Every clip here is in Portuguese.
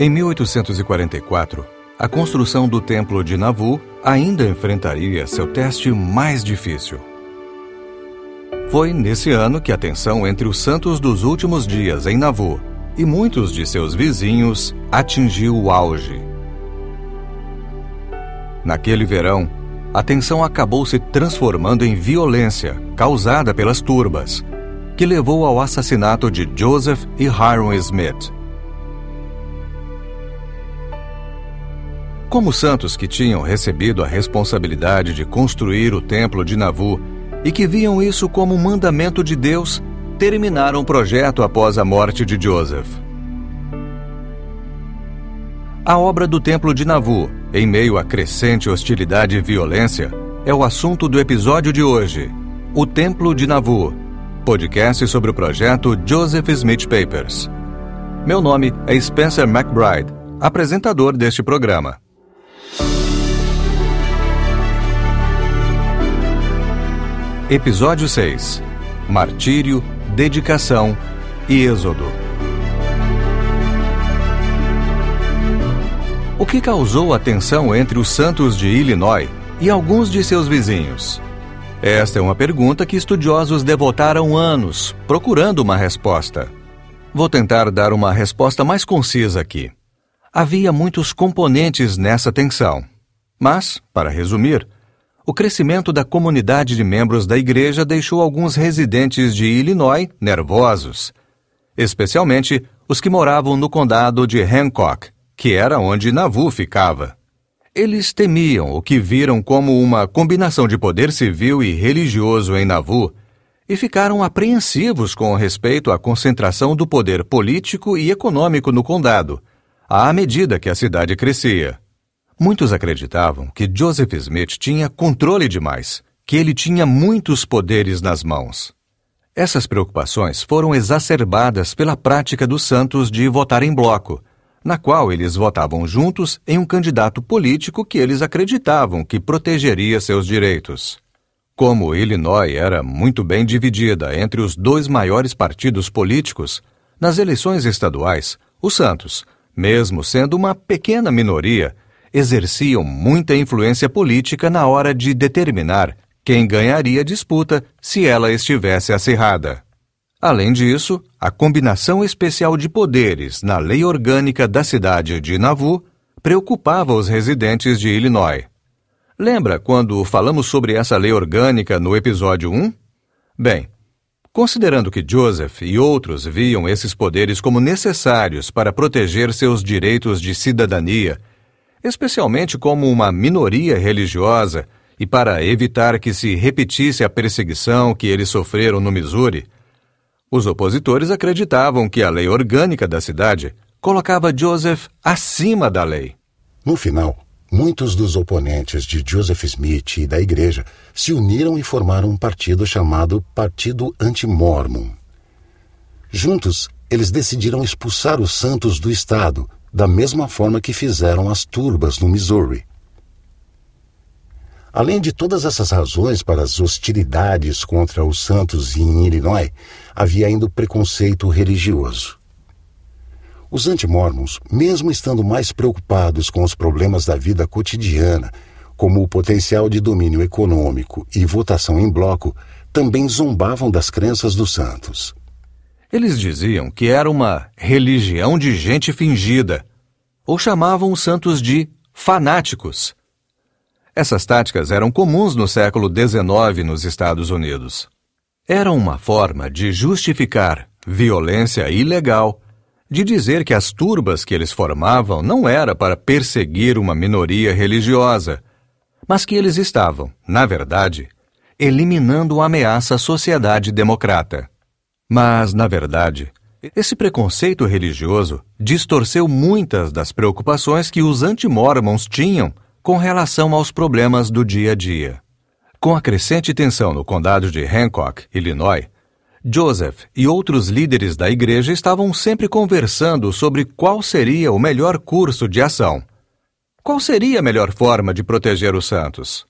Em 1844, a construção do Templo de Navu ainda enfrentaria seu teste mais difícil. Foi nesse ano que a tensão entre os santos dos últimos dias em Navu e muitos de seus vizinhos atingiu o auge. Naquele verão, a tensão acabou se transformando em violência causada pelas turbas, que levou ao assassinato de Joseph e Hiram Smith. Como santos que tinham recebido a responsabilidade de construir o templo de Navu e que viam isso como um mandamento de Deus, terminaram o projeto após a morte de Joseph. A obra do templo de Navu, em meio à crescente hostilidade e violência, é o assunto do episódio de hoje. O Templo de Navu, podcast sobre o projeto Joseph Smith Papers. Meu nome é Spencer McBride, apresentador deste programa. Episódio 6 Martírio, Dedicação e Êxodo. O que causou a tensão entre os santos de Illinois e alguns de seus vizinhos? Esta é uma pergunta que estudiosos devotaram anos procurando uma resposta. Vou tentar dar uma resposta mais concisa aqui. Havia muitos componentes nessa tensão. Mas, para resumir, o crescimento da comunidade de membros da igreja deixou alguns residentes de Illinois nervosos, especialmente os que moravam no condado de Hancock, que era onde Nauvoo ficava. Eles temiam o que viram como uma combinação de poder civil e religioso em Nauvoo e ficaram apreensivos com respeito à concentração do poder político e econômico no condado, à medida que a cidade crescia. Muitos acreditavam que Joseph Smith tinha controle demais, que ele tinha muitos poderes nas mãos. Essas preocupações foram exacerbadas pela prática dos santos de votar em bloco, na qual eles votavam juntos em um candidato político que eles acreditavam que protegeria seus direitos. Como Illinois era muito bem dividida entre os dois maiores partidos políticos, nas eleições estaduais, os Santos, mesmo sendo uma pequena minoria, exerciam muita influência política na hora de determinar quem ganharia a disputa se ela estivesse acirrada. Além disso, a combinação especial de poderes na lei orgânica da cidade de Nauvoo preocupava os residentes de Illinois. Lembra quando falamos sobre essa lei orgânica no episódio 1? Bem, considerando que Joseph e outros viam esses poderes como necessários para proteger seus direitos de cidadania especialmente como uma minoria religiosa e para evitar que se repetisse a perseguição que eles sofreram no Missouri, os opositores acreditavam que a lei orgânica da cidade colocava Joseph acima da lei. No final, muitos dos oponentes de Joseph Smith e da igreja se uniram e formaram um partido chamado Partido Anti-Mormon. Juntos, eles decidiram expulsar os santos do Estado da mesma forma que fizeram as turbas no Missouri. Além de todas essas razões para as hostilidades contra os santos em Illinois, havia ainda o preconceito religioso. Os antimormons, mesmo estando mais preocupados com os problemas da vida cotidiana, como o potencial de domínio econômico e votação em bloco, também zombavam das crenças dos santos. Eles diziam que era uma religião de gente fingida, ou chamavam os santos de fanáticos. Essas táticas eram comuns no século XIX nos Estados Unidos. Eram uma forma de justificar violência ilegal, de dizer que as turbas que eles formavam não era para perseguir uma minoria religiosa, mas que eles estavam, na verdade, eliminando a ameaça à sociedade democrata. Mas, na verdade, esse preconceito religioso distorceu muitas das preocupações que os antimormons tinham com relação aos problemas do dia a dia. Com a crescente tensão no condado de Hancock, Illinois, Joseph e outros líderes da igreja estavam sempre conversando sobre qual seria o melhor curso de ação. Qual seria a melhor forma de proteger os santos?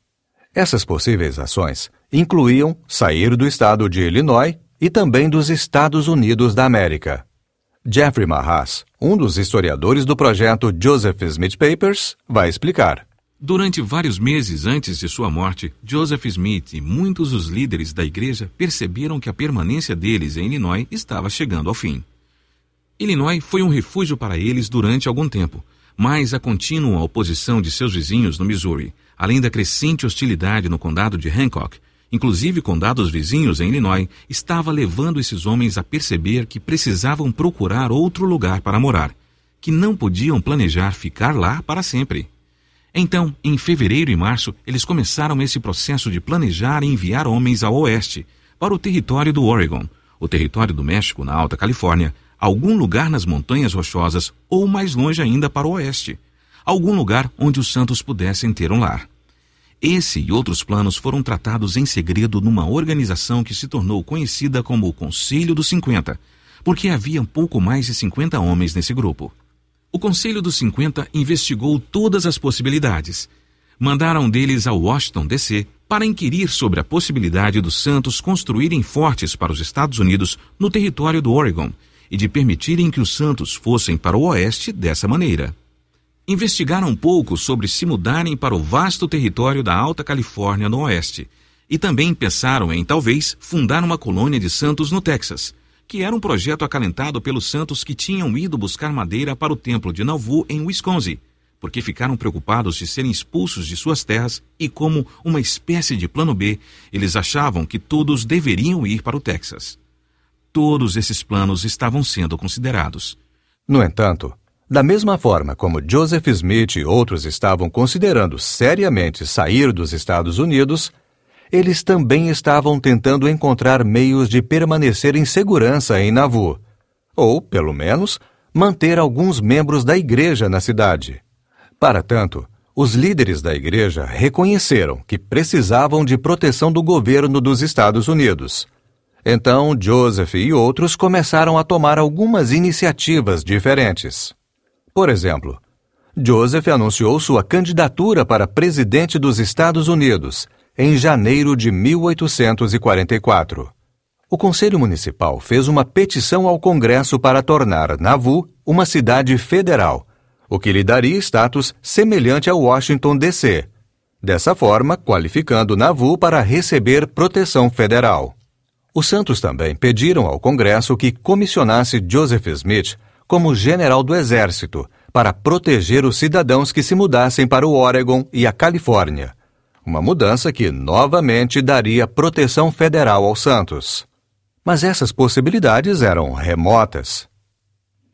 Essas possíveis ações incluíam sair do estado de Illinois e também dos Estados Unidos da América. Jeffrey Mahas, um dos historiadores do projeto Joseph Smith Papers, vai explicar. Durante vários meses antes de sua morte, Joseph Smith e muitos dos líderes da igreja perceberam que a permanência deles em Illinois estava chegando ao fim. Illinois foi um refúgio para eles durante algum tempo, mas a contínua oposição de seus vizinhos no Missouri, além da crescente hostilidade no condado de Hancock, inclusive condados vizinhos em Illinois, estava levando esses homens a perceber que precisavam procurar outro lugar para morar, que não podiam planejar ficar lá para sempre. Então, em fevereiro e março, eles começaram esse processo de planejar e enviar homens ao oeste, para o território do Oregon, o território do México na Alta Califórnia, algum lugar nas Montanhas Rochosas ou mais longe ainda para o oeste, algum lugar onde os santos pudessem ter um lar. Esse e outros planos foram tratados em segredo numa organização que se tornou conhecida como o Conselho dos 50, porque havia pouco mais de 50 homens nesse grupo. O Conselho dos 50 investigou todas as possibilidades. Mandaram deles ao Washington, D.C., para inquirir sobre a possibilidade dos Santos construírem fortes para os Estados Unidos no território do Oregon e de permitirem que os Santos fossem para o oeste dessa maneira. Investigaram um pouco sobre se mudarem para o vasto território da Alta Califórnia no oeste e também pensaram em talvez fundar uma colônia de Santos no Texas, que era um projeto acalentado pelos Santos que tinham ido buscar madeira para o templo de Nauvoo em Wisconsin, porque ficaram preocupados de serem expulsos de suas terras e, como uma espécie de plano B, eles achavam que todos deveriam ir para o Texas todos esses planos estavam sendo considerados. No entanto, da mesma forma como Joseph Smith e outros estavam considerando seriamente sair dos Estados Unidos, eles também estavam tentando encontrar meios de permanecer em segurança em Nauvoo, ou, pelo menos, manter alguns membros da igreja na cidade. Para tanto, os líderes da igreja reconheceram que precisavam de proteção do governo dos Estados Unidos então, Joseph e outros começaram a tomar algumas iniciativas diferentes. Por exemplo, Joseph anunciou sua candidatura para presidente dos Estados Unidos em janeiro de 1844. O Conselho Municipal fez uma petição ao Congresso para tornar Nauvoo uma cidade federal, o que lhe daria status semelhante a Washington, D.C., dessa forma qualificando Nauvoo para receber proteção federal. Os Santos também pediram ao Congresso que comissionasse Joseph Smith como general do Exército para proteger os cidadãos que se mudassem para o Oregon e a Califórnia. Uma mudança que novamente daria proteção federal aos Santos. Mas essas possibilidades eram remotas.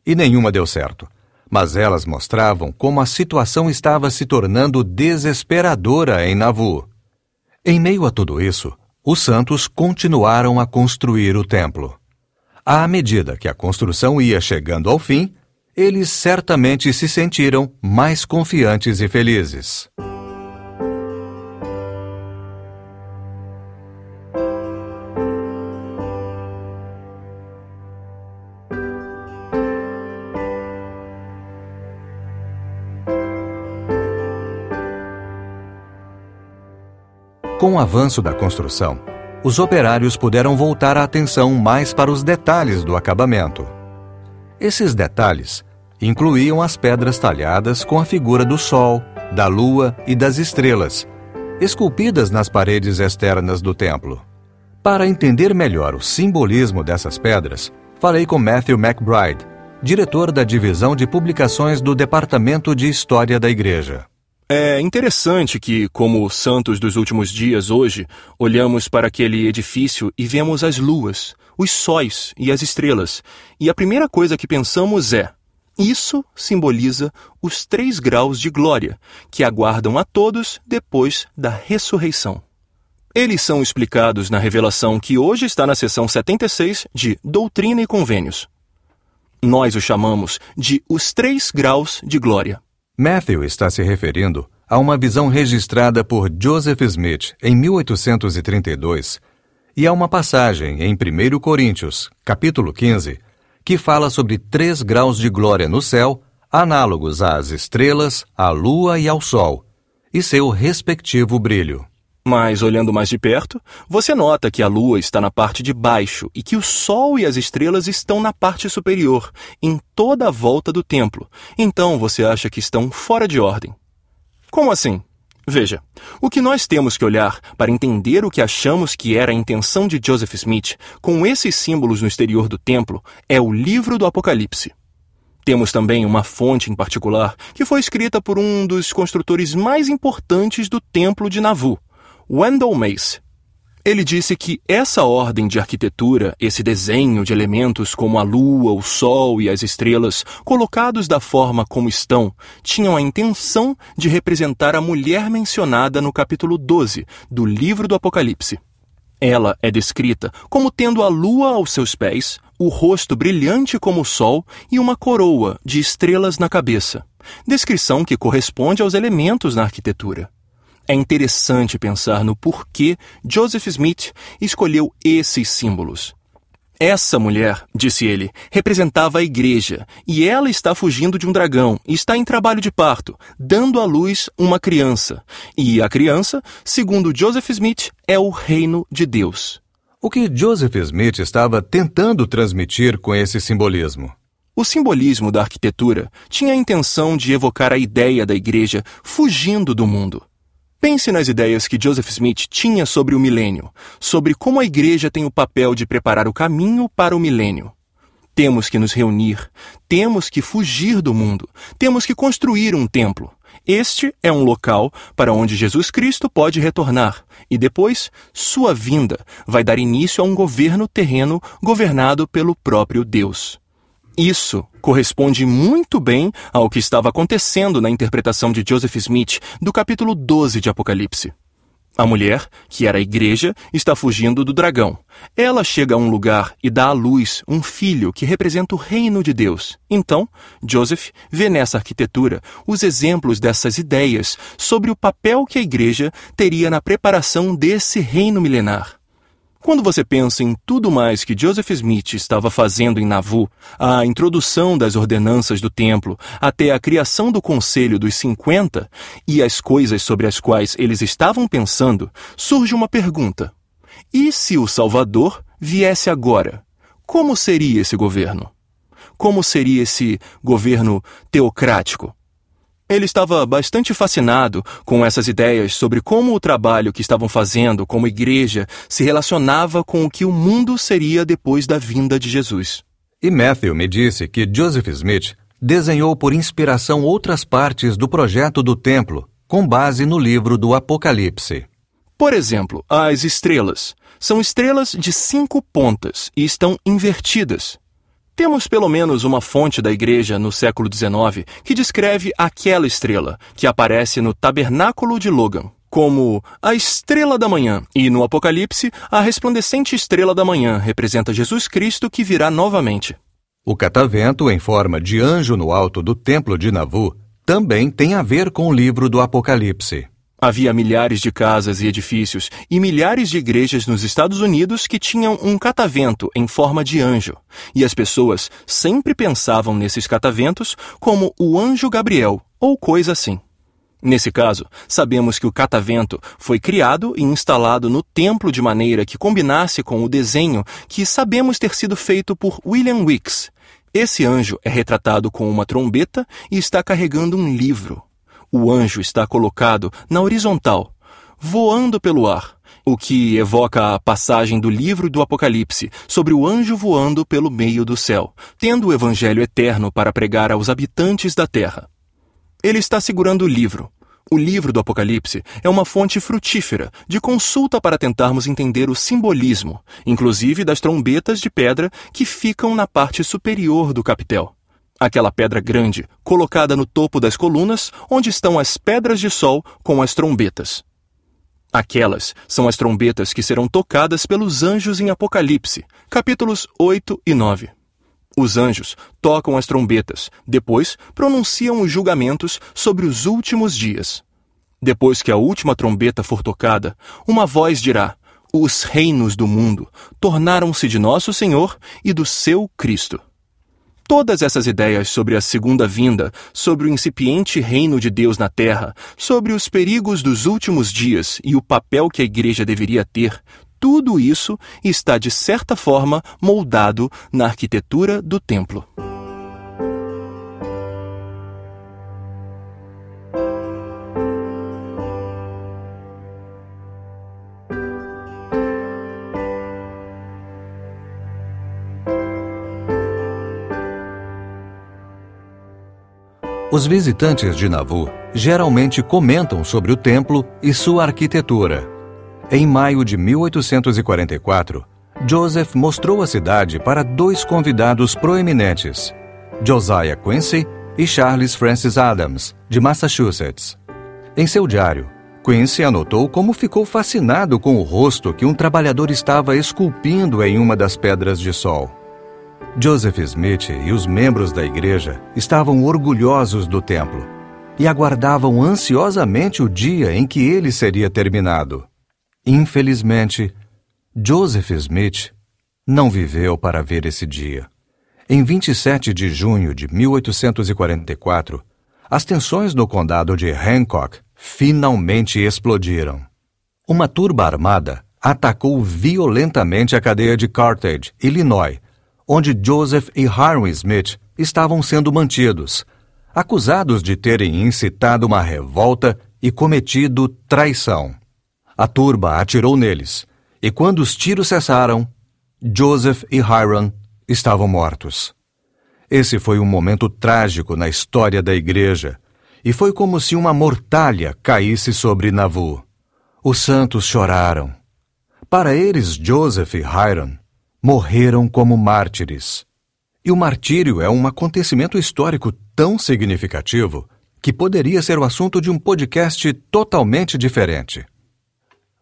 E nenhuma deu certo. Mas elas mostravam como a situação estava se tornando desesperadora em Nauvoo. Em meio a tudo isso, os santos continuaram a construir o templo. À medida que a construção ia chegando ao fim, eles certamente se sentiram mais confiantes e felizes. Com o avanço da construção, os operários puderam voltar a atenção mais para os detalhes do acabamento. Esses detalhes incluíam as pedras talhadas com a figura do Sol, da Lua e das estrelas, esculpidas nas paredes externas do templo. Para entender melhor o simbolismo dessas pedras, falei com Matthew McBride, diretor da divisão de publicações do Departamento de História da Igreja. É interessante que, como santos dos últimos dias hoje, olhamos para aquele edifício e vemos as luas, os sóis e as estrelas, e a primeira coisa que pensamos é: isso simboliza os três graus de glória que aguardam a todos depois da ressurreição. Eles são explicados na revelação que hoje está na seção 76 de Doutrina e Convênios. Nós o chamamos de os três graus de glória. Matthew está se referindo a uma visão registrada por Joseph Smith em 1832 e a uma passagem em 1 Coríntios, capítulo 15, que fala sobre três graus de glória no céu, análogos às estrelas, à lua e ao sol, e seu respectivo brilho. Mas olhando mais de perto, você nota que a lua está na parte de baixo e que o sol e as estrelas estão na parte superior, em toda a volta do templo. Então você acha que estão fora de ordem. Como assim? Veja, o que nós temos que olhar para entender o que achamos que era a intenção de Joseph Smith com esses símbolos no exterior do templo é o livro do Apocalipse. Temos também uma fonte em particular que foi escrita por um dos construtores mais importantes do templo de Navu, Wendell Mace. Ele disse que essa ordem de arquitetura, esse desenho de elementos como a lua, o sol e as estrelas, colocados da forma como estão, tinham a intenção de representar a mulher mencionada no capítulo 12 do livro do Apocalipse. Ela é descrita como tendo a lua aos seus pés, o rosto brilhante como o sol e uma coroa de estrelas na cabeça. Descrição que corresponde aos elementos na arquitetura. É interessante pensar no porquê Joseph Smith escolheu esses símbolos. Essa mulher, disse ele, representava a igreja, e ela está fugindo de um dragão e está em trabalho de parto, dando à luz uma criança. E a criança, segundo Joseph Smith, é o reino de Deus. O que Joseph Smith estava tentando transmitir com esse simbolismo? O simbolismo da arquitetura tinha a intenção de evocar a ideia da igreja fugindo do mundo. Pense nas ideias que Joseph Smith tinha sobre o milênio, sobre como a igreja tem o papel de preparar o caminho para o milênio. Temos que nos reunir, temos que fugir do mundo, temos que construir um templo. Este é um local para onde Jesus Cristo pode retornar, e depois, sua vinda vai dar início a um governo terreno governado pelo próprio Deus. Isso corresponde muito bem ao que estava acontecendo na interpretação de Joseph Smith do capítulo 12 de Apocalipse. A mulher, que era a igreja, está fugindo do dragão. Ela chega a um lugar e dá à luz um filho que representa o reino de Deus. Então, Joseph vê nessa arquitetura os exemplos dessas ideias sobre o papel que a igreja teria na preparação desse reino milenar. Quando você pensa em tudo mais que Joseph Smith estava fazendo em Nauvoo, a introdução das ordenanças do templo, até a criação do Conselho dos 50 e as coisas sobre as quais eles estavam pensando, surge uma pergunta: e se o Salvador viesse agora? Como seria esse governo? Como seria esse governo teocrático? Ele estava bastante fascinado com essas ideias sobre como o trabalho que estavam fazendo como igreja se relacionava com o que o mundo seria depois da vinda de Jesus. E Matthew me disse que Joseph Smith desenhou por inspiração outras partes do projeto do templo, com base no livro do Apocalipse. Por exemplo, as estrelas. São estrelas de cinco pontas e estão invertidas. Temos pelo menos uma fonte da igreja no século XIX que descreve aquela estrela, que aparece no Tabernáculo de Logan, como a estrela da manhã, e no Apocalipse, a resplandecente estrela da manhã representa Jesus Cristo que virá novamente. O catavento, em forma de anjo no alto do templo de Navu, também tem a ver com o livro do Apocalipse. Havia milhares de casas e edifícios e milhares de igrejas nos Estados Unidos que tinham um catavento em forma de anjo, e as pessoas sempre pensavam nesses cataventos como o anjo Gabriel ou coisa assim. Nesse caso, sabemos que o catavento foi criado e instalado no templo de maneira que combinasse com o desenho que sabemos ter sido feito por William Wicks. Esse anjo é retratado com uma trombeta e está carregando um livro, o anjo está colocado na horizontal, voando pelo ar, o que evoca a passagem do livro do Apocalipse sobre o anjo voando pelo meio do céu, tendo o evangelho eterno para pregar aos habitantes da terra. Ele está segurando o livro. O livro do Apocalipse é uma fonte frutífera de consulta para tentarmos entender o simbolismo, inclusive das trombetas de pedra que ficam na parte superior do capitel aquela pedra grande, colocada no topo das colunas, onde estão as pedras de sol com as trombetas. Aquelas são as trombetas que serão tocadas pelos anjos em Apocalipse, capítulos 8 e 9. Os anjos tocam as trombetas, depois pronunciam os julgamentos sobre os últimos dias. Depois que a última trombeta for tocada, uma voz dirá: Os reinos do mundo tornaram-se de nosso Senhor e do seu Cristo. Todas essas ideias sobre a segunda vinda, sobre o incipiente reino de Deus na terra, sobre os perigos dos últimos dias e o papel que a igreja deveria ter, tudo isso está de certa forma moldado na arquitetura do templo. Os visitantes de Nauvoo geralmente comentam sobre o templo e sua arquitetura. Em maio de 1844, Joseph mostrou a cidade para dois convidados proeminentes, Josiah Quincy e Charles Francis Adams, de Massachusetts. Em seu diário, Quincy anotou como ficou fascinado com o rosto que um trabalhador estava esculpindo em uma das pedras de sol. Joseph Smith e os membros da igreja estavam orgulhosos do templo e aguardavam ansiosamente o dia em que ele seria terminado. Infelizmente, Joseph Smith não viveu para ver esse dia. Em 27 de junho de 1844, as tensões no condado de Hancock finalmente explodiram. Uma turba armada atacou violentamente a cadeia de Carthage, Illinois, onde Joseph e Hiram Smith estavam sendo mantidos, acusados de terem incitado uma revolta e cometido traição. A turba atirou neles, e quando os tiros cessaram, Joseph e Hiram estavam mortos. Esse foi um momento trágico na história da igreja, e foi como se uma mortalha caísse sobre Nauvoo. Os santos choraram. Para eles, Joseph e Hiram morreram como mártires. E o martírio é um acontecimento histórico tão significativo que poderia ser o assunto de um podcast totalmente diferente.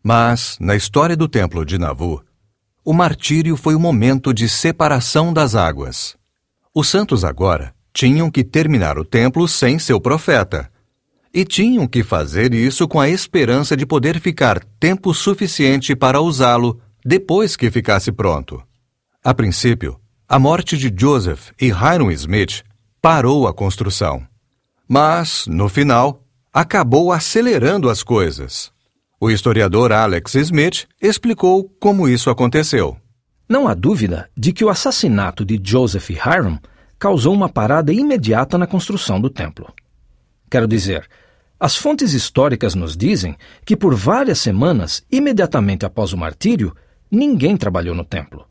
Mas, na história do Templo de Nauvoo, o martírio foi o momento de separação das águas. Os santos agora tinham que terminar o templo sem seu profeta. E tinham que fazer isso com a esperança de poder ficar tempo suficiente para usá-lo depois que ficasse pronto. A princípio, a morte de Joseph e Hiram Smith parou a construção. Mas, no final, acabou acelerando as coisas. O historiador Alex Smith explicou como isso aconteceu. Não há dúvida de que o assassinato de Joseph e Hiram causou uma parada imediata na construção do templo. Quero dizer, as fontes históricas nos dizem que por várias semanas, imediatamente após o martírio, ninguém trabalhou no templo.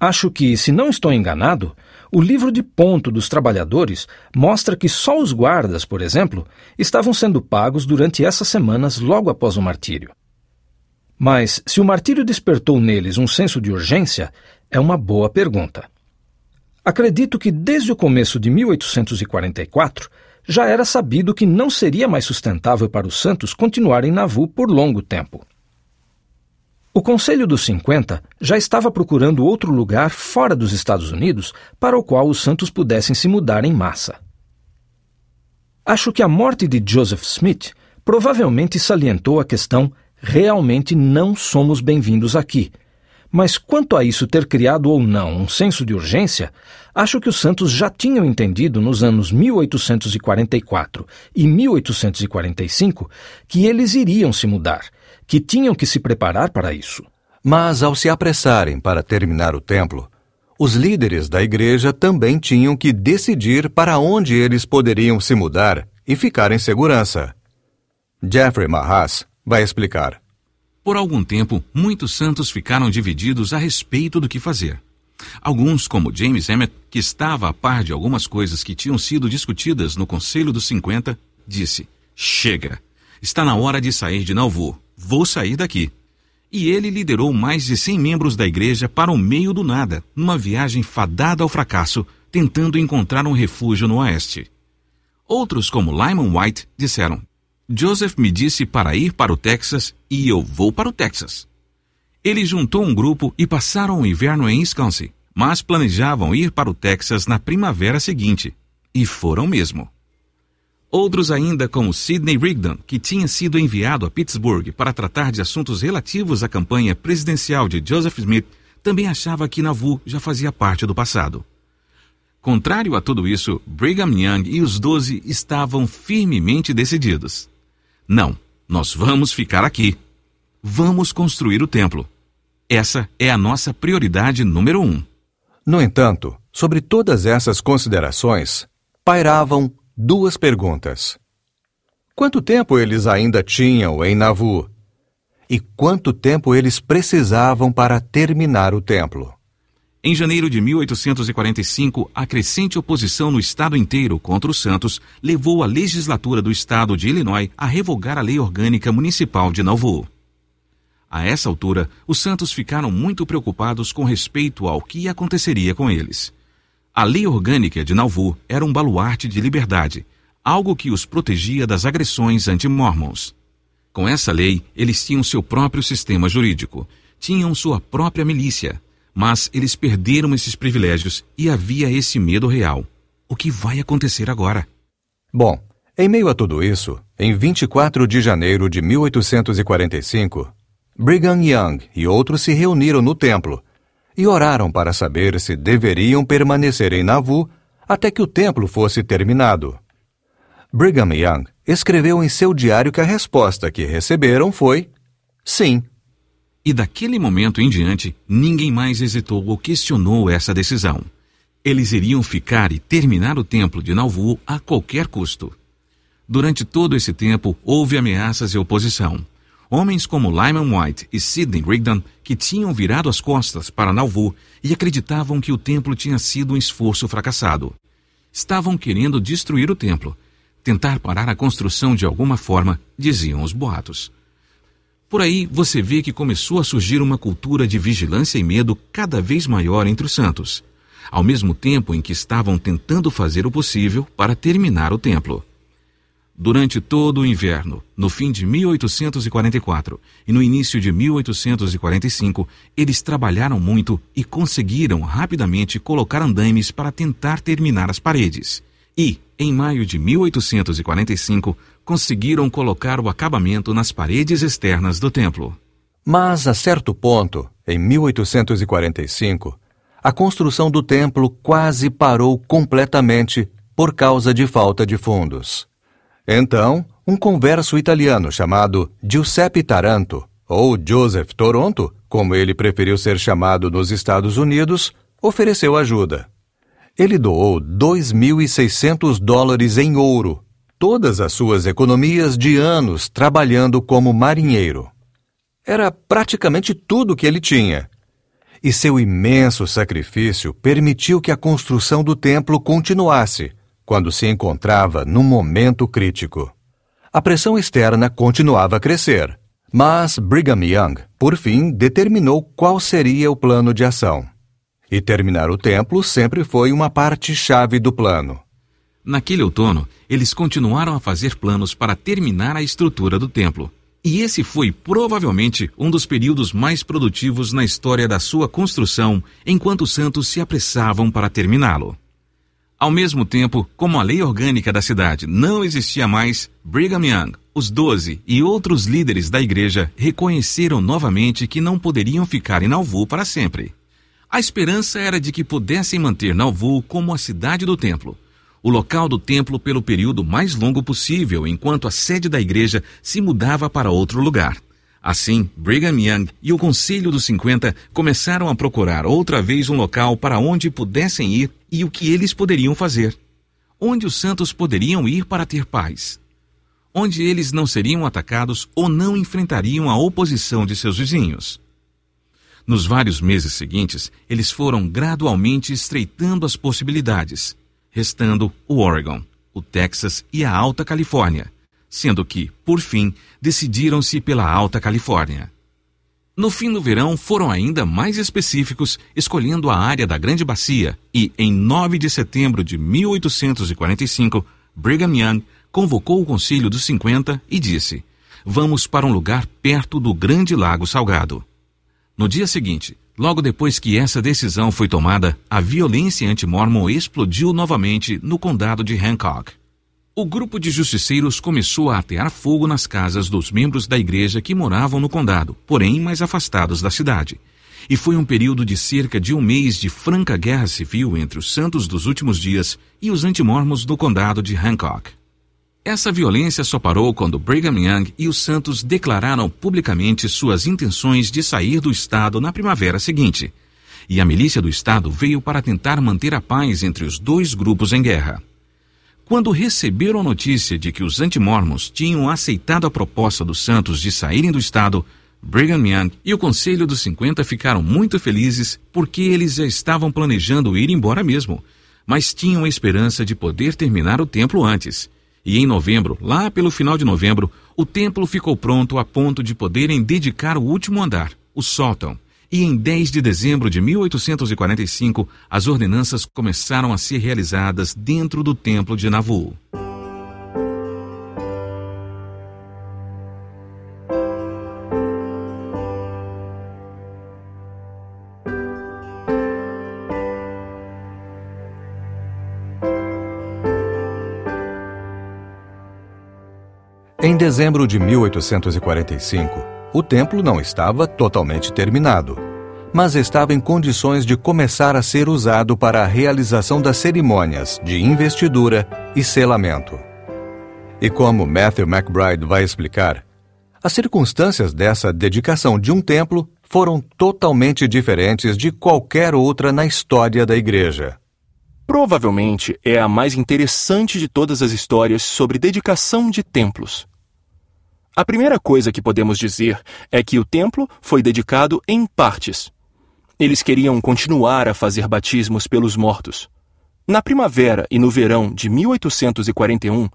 Acho que, se não estou enganado, o livro de ponto dos trabalhadores mostra que só os guardas, por exemplo, estavam sendo pagos durante essas semanas logo após o martírio. Mas se o martírio despertou neles um senso de urgência, é uma boa pergunta. Acredito que desde o começo de 1844 já era sabido que não seria mais sustentável para os santos continuarem na VU por longo tempo. O Conselho dos 50 já estava procurando outro lugar fora dos Estados Unidos para o qual os santos pudessem se mudar em massa. Acho que a morte de Joseph Smith provavelmente salientou a questão realmente não somos bem-vindos aqui. Mas quanto a isso ter criado ou não um senso de urgência, acho que os santos já tinham entendido nos anos 1844 e 1845 que eles iriam se mudar que tinham que se preparar para isso. Mas, ao se apressarem para terminar o templo, os líderes da igreja também tinham que decidir para onde eles poderiam se mudar e ficar em segurança. Jeffrey Mahas vai explicar. Por algum tempo, muitos santos ficaram divididos a respeito do que fazer. Alguns, como James Emmett, que estava a par de algumas coisas que tinham sido discutidas no Conselho dos 50, disse: Chega! Está na hora de sair de Nauvoo. Vou sair daqui. E ele liderou mais de 100 membros da igreja para o meio do nada, numa viagem fadada ao fracasso, tentando encontrar um refúgio no oeste. Outros, como Lyman White, disseram: Joseph me disse para ir para o Texas e eu vou para o Texas. Ele juntou um grupo e passaram o inverno em Wisconsin, mas planejavam ir para o Texas na primavera seguinte. E foram mesmo. Outros ainda, como Sidney Rigdon, que tinha sido enviado a Pittsburgh para tratar de assuntos relativos à campanha presidencial de Joseph Smith, também achava que Nauvoo já fazia parte do passado. Contrário a tudo isso, Brigham Young e os doze estavam firmemente decididos. Não, nós vamos ficar aqui. Vamos construir o templo. Essa é a nossa prioridade número um. No entanto, sobre todas essas considerações, pairavam duas perguntas. Quanto tempo eles ainda tinham em Navu? E quanto tempo eles precisavam para terminar o templo? Em janeiro de 1845, a crescente oposição no estado inteiro contra os Santos levou a legislatura do estado de Illinois a revogar a lei orgânica municipal de Nauvoo. A essa altura, os Santos ficaram muito preocupados com respeito ao que aconteceria com eles. A lei orgânica de Nauvoo era um baluarte de liberdade, algo que os protegia das agressões anti-mormons. Com essa lei, eles tinham seu próprio sistema jurídico, tinham sua própria milícia, mas eles perderam esses privilégios e havia esse medo real. O que vai acontecer agora? Bom, em meio a tudo isso, em 24 de janeiro de 1845, Brigham Young e outros se reuniram no templo e oraram para saber se deveriam permanecer em Nauvoo até que o templo fosse terminado. Brigham Young escreveu em seu diário que a resposta que receberam foi sim. E daquele momento em diante, ninguém mais hesitou ou questionou essa decisão. Eles iriam ficar e terminar o templo de Nauvoo a qualquer custo. Durante todo esse tempo, houve ameaças e oposição. Homens como Lyman White e Sidney Rigdon, que tinham virado as costas para Nauvoo e acreditavam que o templo tinha sido um esforço fracassado. Estavam querendo destruir o templo, tentar parar a construção de alguma forma, diziam os boatos. Por aí você vê que começou a surgir uma cultura de vigilância e medo cada vez maior entre os santos, ao mesmo tempo em que estavam tentando fazer o possível para terminar o templo. Durante todo o inverno, no fim de 1844 e no início de 1845, eles trabalharam muito e conseguiram rapidamente colocar andaimes para tentar terminar as paredes. E, em maio de 1845, conseguiram colocar o acabamento nas paredes externas do templo. Mas, a certo ponto, em 1845, a construção do templo quase parou completamente por causa de falta de fundos. Então, um converso italiano chamado Giuseppe Taranto, ou Joseph Toronto, como ele preferiu ser chamado nos Estados Unidos, ofereceu ajuda. Ele doou 2.600 dólares em ouro todas as suas economias de anos trabalhando como marinheiro. Era praticamente tudo que ele tinha. E seu imenso sacrifício permitiu que a construção do templo continuasse, quando se encontrava num momento crítico. A pressão externa continuava a crescer, mas Brigham Young, por fim, determinou qual seria o plano de ação. E terminar o templo sempre foi uma parte-chave do plano. Naquele outono, eles continuaram a fazer planos para terminar a estrutura do templo. E esse foi provavelmente um dos períodos mais produtivos na história da sua construção, enquanto os santos se apressavam para terminá-lo. Ao mesmo tempo, como a lei orgânica da cidade não existia mais, Brigham Young, os doze e outros líderes da igreja reconheceram novamente que não poderiam ficar em Nauvoo para sempre. A esperança era de que pudessem manter Nauvoo como a cidade do templo, o local do templo pelo período mais longo possível, enquanto a sede da igreja se mudava para outro lugar. Assim, Brigham Young e o Conselho dos 50 começaram a procurar outra vez um local para onde pudessem ir e o que eles poderiam fazer. Onde os santos poderiam ir para ter paz. Onde eles não seriam atacados ou não enfrentariam a oposição de seus vizinhos. Nos vários meses seguintes, eles foram gradualmente estreitando as possibilidades restando o Oregon, o Texas e a Alta Califórnia, sendo que, por fim, decidiram-se pela Alta Califórnia. No fim do verão, foram ainda mais específicos, escolhendo a área da Grande Bacia, e, em 9 de setembro de 1845, Brigham Young convocou o Conselho dos 50 e disse: Vamos para um lugar perto do Grande Lago Salgado. No dia seguinte, Logo depois que essa decisão foi tomada, a violência anti-mormon explodiu novamente no condado de Hancock. O grupo de justiceiros começou a atear fogo nas casas dos membros da igreja que moravam no condado, porém mais afastados da cidade. e foi um período de cerca de um mês de franca guerra civil entre os santos dos últimos dias e os antimormos do condado de Hancock. Essa violência só parou quando Brigham Young e os santos declararam publicamente suas intenções de sair do estado na primavera seguinte, e a milícia do estado veio para tentar manter a paz entre os dois grupos em guerra. Quando receberam a notícia de que os antimormons tinham aceitado a proposta dos santos de saírem do estado, Brigham Young e o Conselho dos 50 ficaram muito felizes porque eles já estavam planejando ir embora mesmo, mas tinham a esperança de poder terminar o templo antes. E em novembro, lá pelo final de novembro, o templo ficou pronto a ponto de poderem dedicar o último andar, o sótão. E em 10 de dezembro de 1845, as ordenanças começaram a ser realizadas dentro do templo de Nauvoo. Em dezembro de 1845, o templo não estava totalmente terminado, mas estava em condições de começar a ser usado para a realização das cerimônias de investidura e selamento. E como Matthew McBride vai explicar, as circunstâncias dessa dedicação de um templo foram totalmente diferentes de qualquer outra na história da igreja. Provavelmente é a mais interessante de todas as histórias sobre dedicação de templos. A primeira coisa que podemos dizer é que o templo foi dedicado em partes. Eles queriam continuar a fazer batismos pelos mortos. Na primavera e no verão de 1841,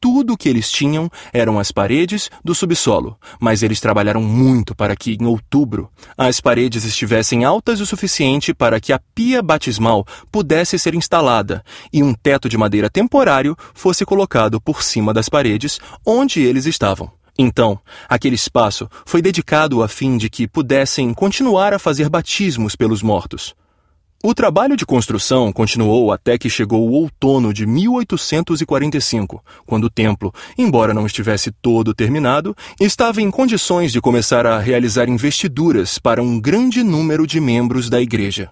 tudo o que eles tinham eram as paredes do subsolo, mas eles trabalharam muito para que, em outubro, as paredes estivessem altas o suficiente para que a pia batismal pudesse ser instalada e um teto de madeira temporário fosse colocado por cima das paredes onde eles estavam. Então, aquele espaço foi dedicado a fim de que pudessem continuar a fazer batismos pelos mortos. O trabalho de construção continuou até que chegou o outono de 1845, quando o templo, embora não estivesse todo terminado, estava em condições de começar a realizar investiduras para um grande número de membros da igreja.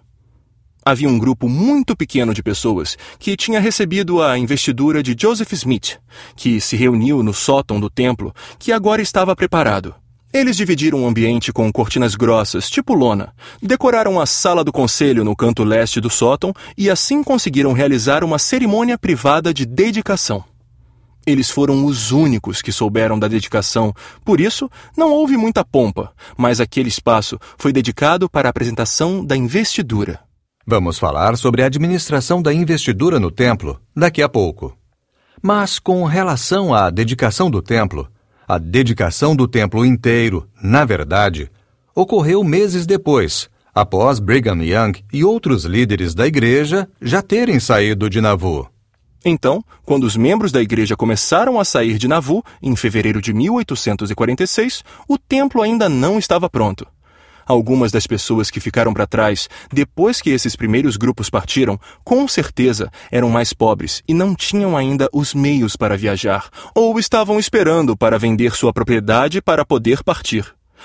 Havia um grupo muito pequeno de pessoas que tinha recebido a investidura de Joseph Smith, que se reuniu no sótão do templo, que agora estava preparado. Eles dividiram o ambiente com cortinas grossas, tipo lona, decoraram a sala do conselho no canto leste do sótão e assim conseguiram realizar uma cerimônia privada de dedicação. Eles foram os únicos que souberam da dedicação, por isso não houve muita pompa, mas aquele espaço foi dedicado para a apresentação da investidura. Vamos falar sobre a administração da investidura no templo daqui a pouco. Mas com relação à dedicação do templo, a dedicação do templo inteiro, na verdade, ocorreu meses depois, após Brigham Young e outros líderes da igreja já terem saído de Nauvoo. Então, quando os membros da igreja começaram a sair de Nauvoo, em fevereiro de 1846, o templo ainda não estava pronto. Algumas das pessoas que ficaram para trás, depois que esses primeiros grupos partiram, com certeza eram mais pobres e não tinham ainda os meios para viajar, ou estavam esperando para vender sua propriedade para poder partir.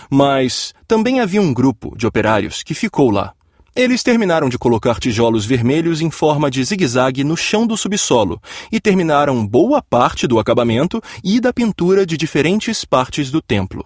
Mas também havia um grupo de operários que ficou lá. Eles terminaram de colocar tijolos vermelhos em forma de zigue-zague no chão do subsolo e terminaram boa parte do acabamento e da pintura de diferentes partes do templo.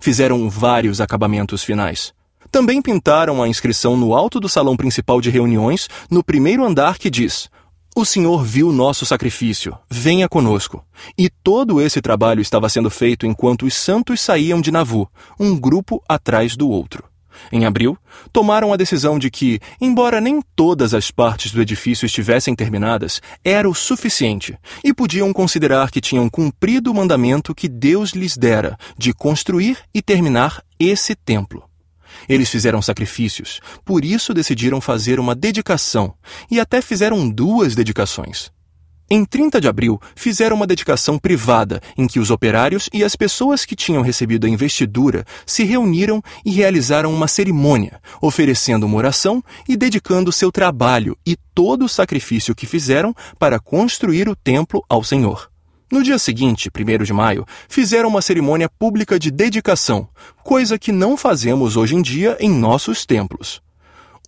Fizeram vários acabamentos finais. Também pintaram a inscrição no alto do salão principal de reuniões, no primeiro andar, que diz: O Senhor viu nosso sacrifício, venha conosco. E todo esse trabalho estava sendo feito enquanto os santos saíam de Navu, um grupo atrás do outro. Em abril, tomaram a decisão de que, embora nem todas as partes do edifício estivessem terminadas, era o suficiente e podiam considerar que tinham cumprido o mandamento que Deus lhes dera de construir e terminar esse templo. Eles fizeram sacrifícios, por isso decidiram fazer uma dedicação e até fizeram duas dedicações. Em 30 de abril, fizeram uma dedicação privada em que os operários e as pessoas que tinham recebido a investidura se reuniram e realizaram uma cerimônia, oferecendo uma oração e dedicando seu trabalho e todo o sacrifício que fizeram para construir o templo ao Senhor. No dia seguinte, 1 de maio, fizeram uma cerimônia pública de dedicação, coisa que não fazemos hoje em dia em nossos templos.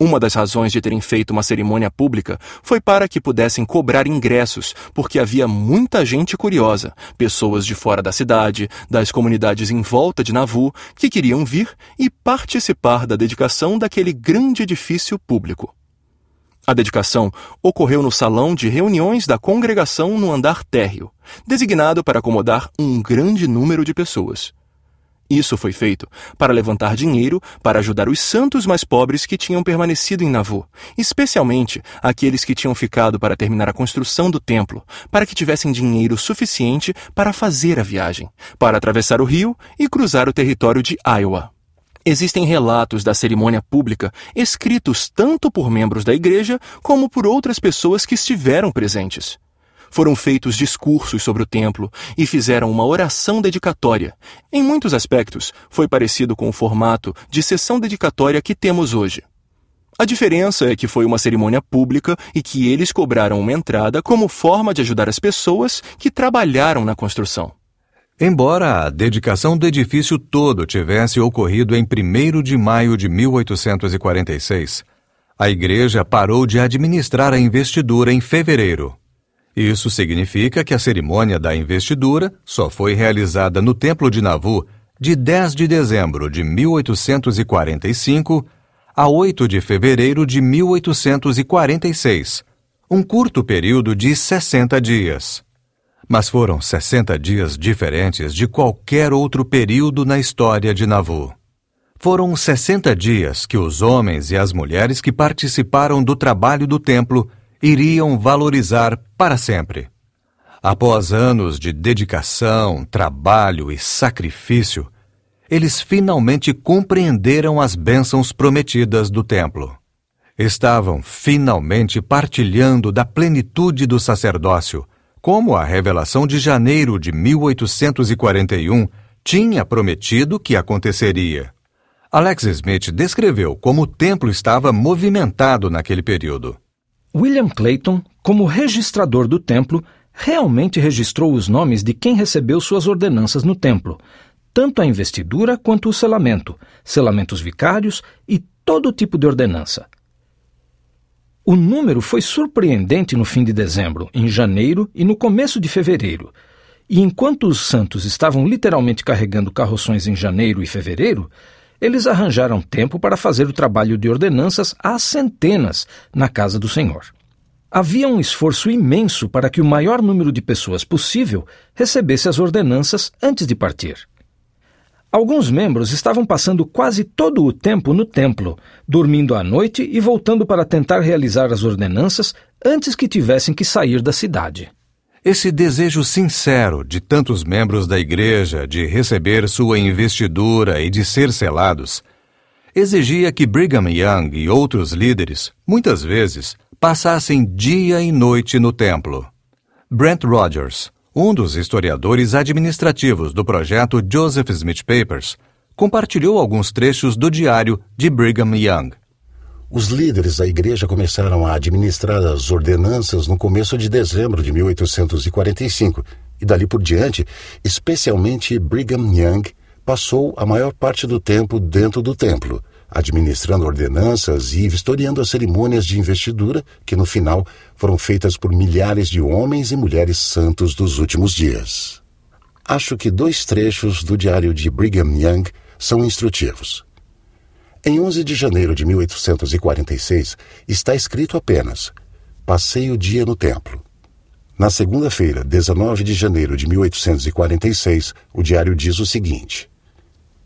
Uma das razões de terem feito uma cerimônia pública foi para que pudessem cobrar ingressos, porque havia muita gente curiosa, pessoas de fora da cidade, das comunidades em volta de Navu, que queriam vir e participar da dedicação daquele grande edifício público. A dedicação ocorreu no salão de reuniões da congregação no andar térreo, designado para acomodar um grande número de pessoas. Isso foi feito para levantar dinheiro para ajudar os santos mais pobres que tinham permanecido em Navu, especialmente aqueles que tinham ficado para terminar a construção do templo, para que tivessem dinheiro suficiente para fazer a viagem, para atravessar o rio e cruzar o território de Iowa. Existem relatos da cerimônia pública escritos tanto por membros da igreja como por outras pessoas que estiveram presentes. Foram feitos discursos sobre o templo e fizeram uma oração dedicatória. Em muitos aspectos, foi parecido com o formato de sessão dedicatória que temos hoje. A diferença é que foi uma cerimônia pública e que eles cobraram uma entrada como forma de ajudar as pessoas que trabalharam na construção. Embora a dedicação do edifício todo tivesse ocorrido em 1 de maio de 1846, a igreja parou de administrar a investidura em fevereiro. Isso significa que a cerimônia da investidura só foi realizada no Templo de Navu de 10 de dezembro de 1845 a 8 de fevereiro de 1846, um curto período de 60 dias. Mas foram 60 dias diferentes de qualquer outro período na história de Navu. Foram 60 dias que os homens e as mulheres que participaram do trabalho do templo iriam valorizar para sempre. Após anos de dedicação, trabalho e sacrifício, eles finalmente compreenderam as bênçãos prometidas do templo. Estavam finalmente partilhando da plenitude do sacerdócio como a revelação de janeiro de 1841 tinha prometido que aconteceria. Alex Smith descreveu como o templo estava movimentado naquele período. William Clayton, como registrador do templo, realmente registrou os nomes de quem recebeu suas ordenanças no templo, tanto a investidura quanto o selamento, selamentos vicários e todo tipo de ordenança. O número foi surpreendente no fim de dezembro, em janeiro e no começo de fevereiro. E enquanto os santos estavam literalmente carregando carroções em janeiro e fevereiro, eles arranjaram tempo para fazer o trabalho de ordenanças às centenas na casa do Senhor. Havia um esforço imenso para que o maior número de pessoas possível recebesse as ordenanças antes de partir. Alguns membros estavam passando quase todo o tempo no templo, dormindo à noite e voltando para tentar realizar as ordenanças antes que tivessem que sair da cidade. Esse desejo sincero de tantos membros da igreja de receber sua investidura e de ser selados exigia que Brigham Young e outros líderes, muitas vezes, passassem dia e noite no templo. Brent Rogers, um dos historiadores administrativos do projeto Joseph Smith Papers, compartilhou alguns trechos do diário de Brigham Young. Os líderes da igreja começaram a administrar as ordenanças no começo de dezembro de 1845 e dali por diante, especialmente Brigham Young, passou a maior parte do tempo dentro do templo, administrando ordenanças e vistoriando as cerimônias de investidura que, no final, foram feitas por milhares de homens e mulheres santos dos últimos dias. Acho que dois trechos do diário de Brigham Young são instrutivos. Em 11 de janeiro de 1846, está escrito apenas: Passei o dia no templo. Na segunda-feira, 19 de janeiro de 1846, o diário diz o seguinte: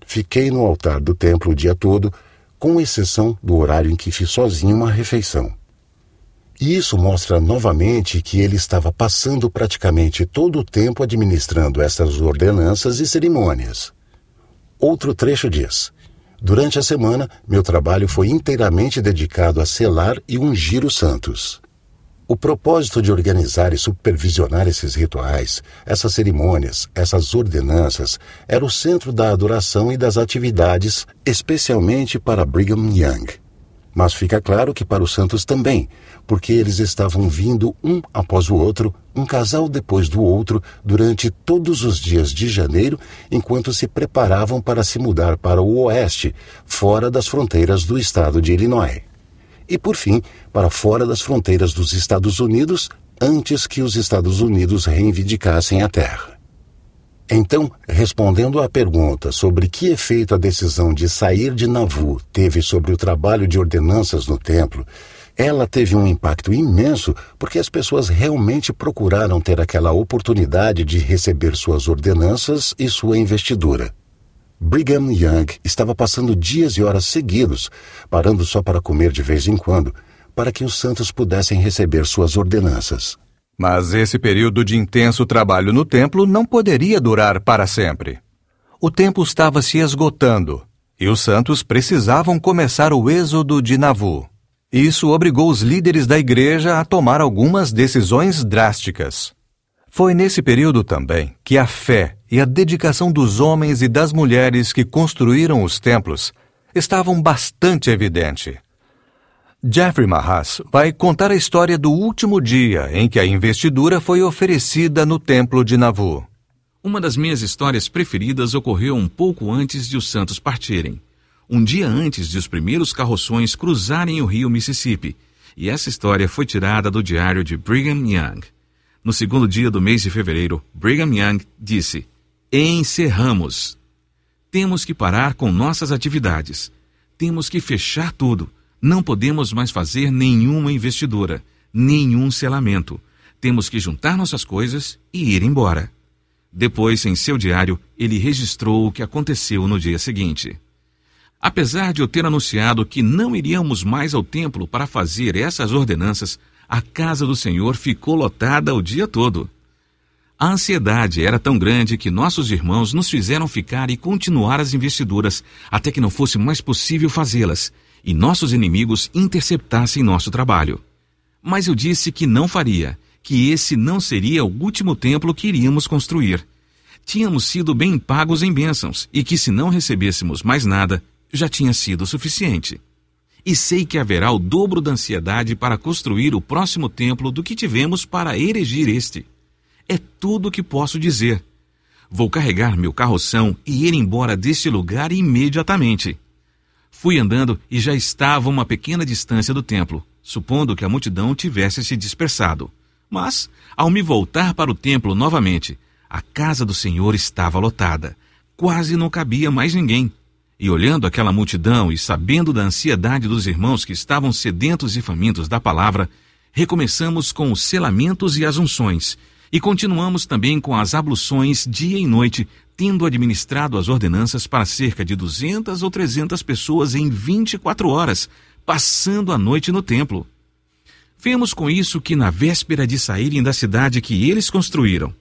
Fiquei no altar do templo o dia todo com exceção do horário em que fiz sozinho uma refeição. E isso mostra novamente que ele estava passando praticamente todo o tempo administrando essas ordenanças e cerimônias. Outro trecho diz: Durante a semana, meu trabalho foi inteiramente dedicado a selar e ungir os santos. O propósito de organizar e supervisionar esses rituais, essas cerimônias, essas ordenanças, era o centro da adoração e das atividades, especialmente para Brigham Young. Mas fica claro que para os santos também, porque eles estavam vindo um após o outro, um casal depois do outro, durante todos os dias de janeiro, enquanto se preparavam para se mudar para o oeste, fora das fronteiras do estado de Illinois. E, por fim, para fora das fronteiras dos Estados Unidos, antes que os Estados Unidos reivindicassem a terra. Então, respondendo à pergunta sobre que efeito a decisão de sair de Nauvoo teve sobre o trabalho de ordenanças no templo, ela teve um impacto imenso porque as pessoas realmente procuraram ter aquela oportunidade de receber suas ordenanças e sua investidura. Brigham Young estava passando dias e horas seguidos, parando só para comer de vez em quando, para que os santos pudessem receber suas ordenanças. Mas esse período de intenso trabalho no templo não poderia durar para sempre. O tempo estava se esgotando e os santos precisavam começar o êxodo de Navu. Isso obrigou os líderes da igreja a tomar algumas decisões drásticas. Foi nesse período também que a fé e a dedicação dos homens e das mulheres que construíram os templos estavam bastante evidente. Jeffrey Mahas vai contar a história do último dia em que a investidura foi oferecida no templo de Navu. Uma das minhas histórias preferidas ocorreu um pouco antes de os santos partirem. Um dia antes de os primeiros carroções cruzarem o rio Mississippi. E essa história foi tirada do diário de Brigham Young. No segundo dia do mês de fevereiro, Brigham Young disse: Encerramos. Temos que parar com nossas atividades. Temos que fechar tudo não podemos mais fazer nenhuma investidura, nenhum selamento. Temos que juntar nossas coisas e ir embora. Depois, em seu diário, ele registrou o que aconteceu no dia seguinte. Apesar de eu ter anunciado que não iríamos mais ao templo para fazer essas ordenanças, a casa do Senhor ficou lotada o dia todo. A ansiedade era tão grande que nossos irmãos nos fizeram ficar e continuar as investiduras até que não fosse mais possível fazê-las e nossos inimigos interceptassem nosso trabalho. Mas eu disse que não faria, que esse não seria o último templo que iríamos construir. Tínhamos sido bem pagos em bênçãos e que se não recebêssemos mais nada, já tinha sido suficiente. E sei que haverá o dobro da ansiedade para construir o próximo templo do que tivemos para erigir este. É tudo o que posso dizer. Vou carregar meu carroção e ir embora deste lugar imediatamente. Fui andando e já estava a uma pequena distância do templo, supondo que a multidão tivesse se dispersado. Mas, ao me voltar para o templo novamente, a casa do Senhor estava lotada. Quase não cabia mais ninguém. E olhando aquela multidão e sabendo da ansiedade dos irmãos que estavam sedentos e famintos da palavra, recomeçamos com os selamentos e as unções, e continuamos também com as abluções dia e noite, tendo administrado as ordenanças para cerca de 200 ou 300 pessoas em 24 horas, passando a noite no templo. Vemos com isso que, na véspera de saírem da cidade que eles construíram,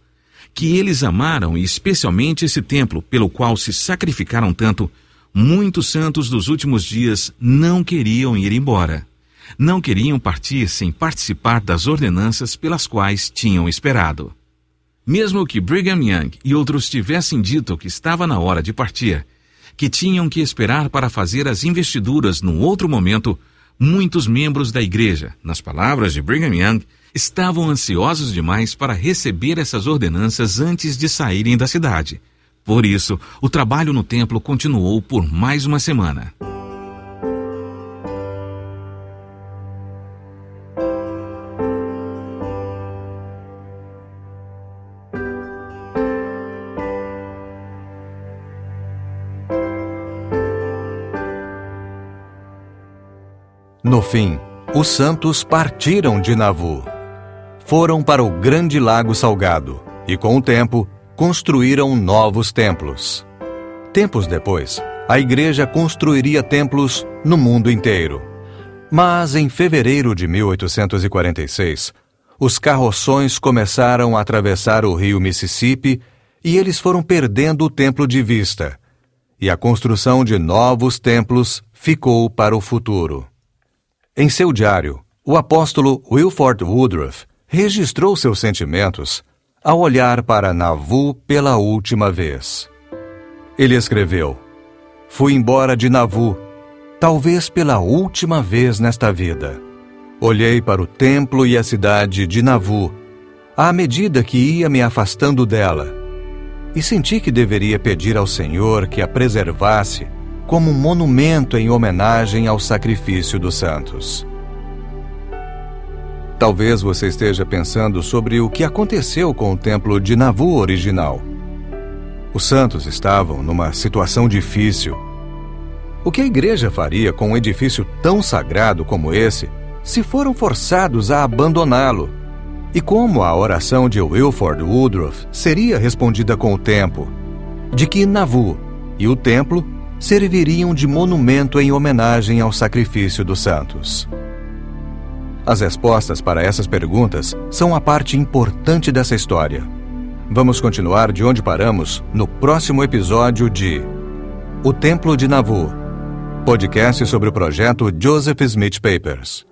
que eles amaram e especialmente esse templo pelo qual se sacrificaram tanto, muitos santos dos últimos dias não queriam ir embora. Não queriam partir sem participar das ordenanças pelas quais tinham esperado. Mesmo que Brigham Young e outros tivessem dito que estava na hora de partir, que tinham que esperar para fazer as investiduras num outro momento, muitos membros da igreja, nas palavras de Brigham Young, estavam ansiosos demais para receber essas ordenanças antes de saírem da cidade. Por isso, o trabalho no templo continuou por mais uma semana. Fim, os santos partiram de Navu. Foram para o grande lago salgado e, com o tempo, construíram novos templos. Tempos depois, a igreja construiria templos no mundo inteiro. Mas em fevereiro de 1846, os carroções começaram a atravessar o rio Mississippi e eles foram perdendo o templo de vista. E a construção de novos templos ficou para o futuro. Em seu diário, o apóstolo Wilford Woodruff registrou seus sentimentos ao olhar para Navu pela última vez. Ele escreveu: Fui embora de Navu. talvez pela última vez nesta vida. Olhei para o templo e a cidade de Navu, à medida que ia me afastando dela, e senti que deveria pedir ao Senhor que a preservasse como um monumento em homenagem ao sacrifício dos santos. Talvez você esteja pensando sobre o que aconteceu com o templo de Navu original. Os santos estavam numa situação difícil. O que a igreja faria com um edifício tão sagrado como esse se foram forçados a abandoná-lo? E como a oração de Wilford Woodruff seria respondida com o tempo? De que Navu e o templo serviriam de monumento em homenagem ao sacrifício dos santos. As respostas para essas perguntas são a parte importante dessa história. Vamos continuar de onde paramos no próximo episódio de O Templo de Navu, podcast sobre o projeto Joseph Smith Papers.